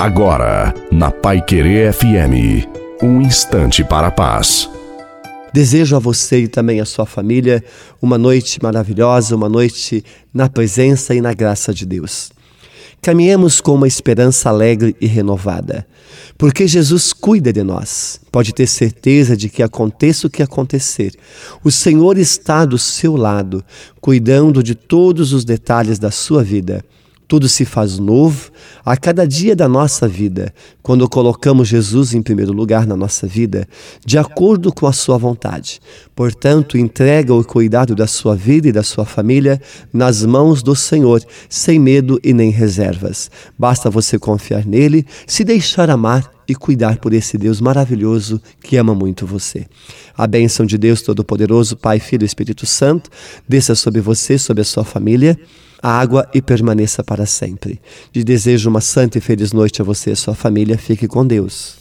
Agora, na Pai Querer FM, um instante para a paz. Desejo a você e também a sua família uma noite maravilhosa, uma noite na presença e na graça de Deus. Caminhemos com uma esperança alegre e renovada, porque Jesus cuida de nós. Pode ter certeza de que aconteça o que acontecer, o Senhor está do seu lado, cuidando de todos os detalhes da sua vida. Tudo se faz novo a cada dia da nossa vida, quando colocamos Jesus em primeiro lugar na nossa vida, de acordo com a sua vontade. Portanto, entrega o cuidado da sua vida e da sua família nas mãos do Senhor, sem medo e nem reservas. Basta você confiar nele, se deixar amar e cuidar por esse Deus maravilhoso que ama muito você. A bênção de Deus Todo-Poderoso, Pai, Filho e Espírito Santo, desça sobre você, sobre a sua família água e permaneça para sempre. De desejo uma santa e feliz noite a você e a sua família. Fique com Deus.